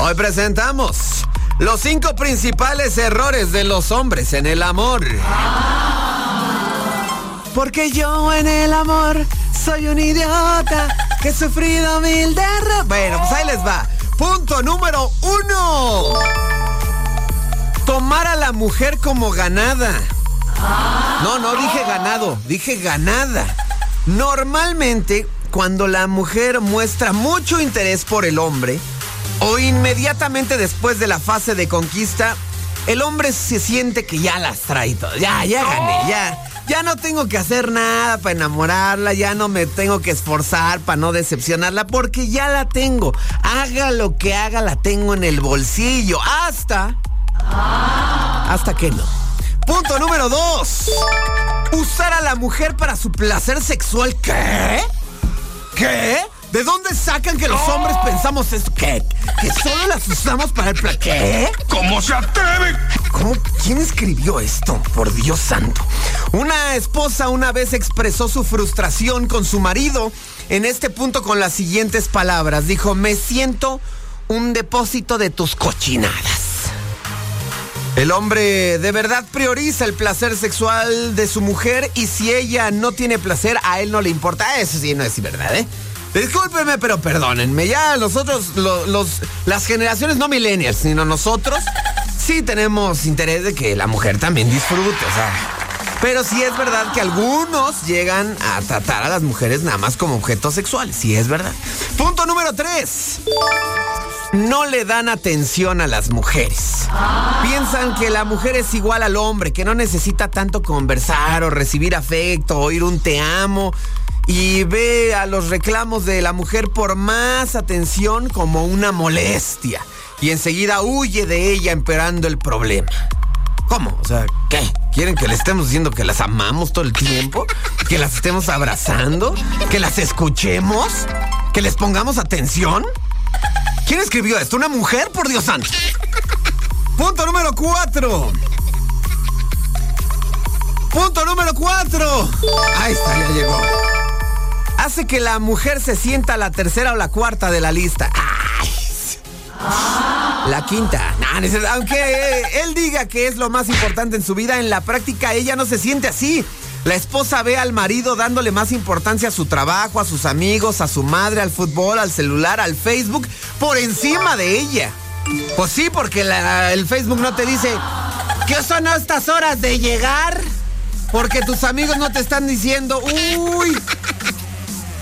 Hoy presentamos los cinco principales errores de los hombres en el amor. Porque yo en el amor soy un idiota que he sufrido mil derrotas. Bueno, pues ahí les va. Punto número uno. Tomar a la mujer como ganada. No, no dije ganado, dije ganada. Normalmente, cuando la mujer muestra mucho interés por el hombre, o inmediatamente después de la fase de conquista, el hombre se siente que ya las trae todo. Ya, ya gané, ya. Ya no tengo que hacer nada para enamorarla, ya no me tengo que esforzar para no decepcionarla, porque ya la tengo. Haga lo que haga, la tengo en el bolsillo. Hasta. Hasta que no. Punto número dos. Usar a la mujer para su placer sexual. ¿Qué? ¿Qué? ¿De dónde sacan que los hombres pensamos esto? ¿Qué? ¿Que solo las usamos para el placer? ¿Qué? ¿Cómo se atreve? ¿Cómo? ¿Quién escribió esto? Por Dios santo. Una esposa una vez expresó su frustración con su marido en este punto con las siguientes palabras. Dijo, me siento un depósito de tus cochinadas. El hombre de verdad prioriza el placer sexual de su mujer y si ella no tiene placer, a él no le importa. Eso sí, no es verdad, ¿eh? Discúlpenme, pero perdónenme. Ya nosotros, los, las generaciones no millennials, sino nosotros, sí tenemos interés de que la mujer también disfrute, o sea. Pero sí es verdad que algunos llegan a tratar a las mujeres nada más como objetos sexuales. Sí es verdad. Punto número tres no le dan atención a las mujeres. Piensan que la mujer es igual al hombre, que no necesita tanto conversar o recibir afecto, oír un te amo. Y ve a los reclamos de la mujer por más atención como una molestia. Y enseguida huye de ella empeorando el problema. ¿Cómo? O sea, ¿qué? ¿Quieren que le estemos diciendo que las amamos todo el tiempo? ¿Que las estemos abrazando? ¿Que las escuchemos? ¿Que les pongamos atención? ¿Quién escribió esto? ¿Una mujer? Por Dios santo. Punto número cuatro. Punto número cuatro. Ahí está, ya llegó. Hace que la mujer se sienta la tercera o la cuarta de la lista. La quinta. aunque él diga que es lo más importante en su vida, en la práctica ella no se siente así. La esposa ve al marido dándole más importancia a su trabajo, a sus amigos, a su madre, al fútbol, al celular, al Facebook, por encima de ella. Pues sí, porque el Facebook no te dice, ¿qué son estas horas de llegar? Porque tus amigos no te están diciendo, uy,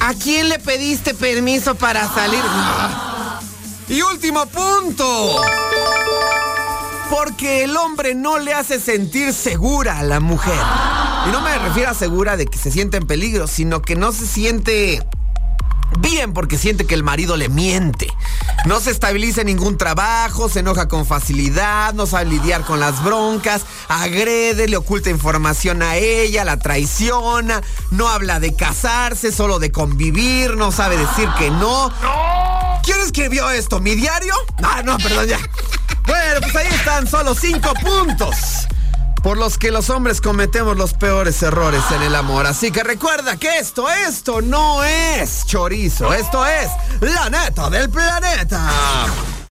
¿a quién le pediste permiso para salir? Y último punto. Porque el hombre no le hace sentir segura a la mujer. Y no me refiero a segura de que se siente en peligro, sino que no se siente bien porque siente que el marido le miente. No se estabiliza en ningún trabajo, se enoja con facilidad, no sabe lidiar con las broncas, agrede, le oculta información a ella, la traiciona, no habla de casarse, solo de convivir, no sabe decir que no. ¿Quién escribió esto? ¿Mi diario? No, no, perdón, ya. Bueno, pues ahí están solo cinco puntos por los que los hombres cometemos los peores errores en el amor. Así que recuerda que esto, esto no es chorizo, esto es la neta del planeta.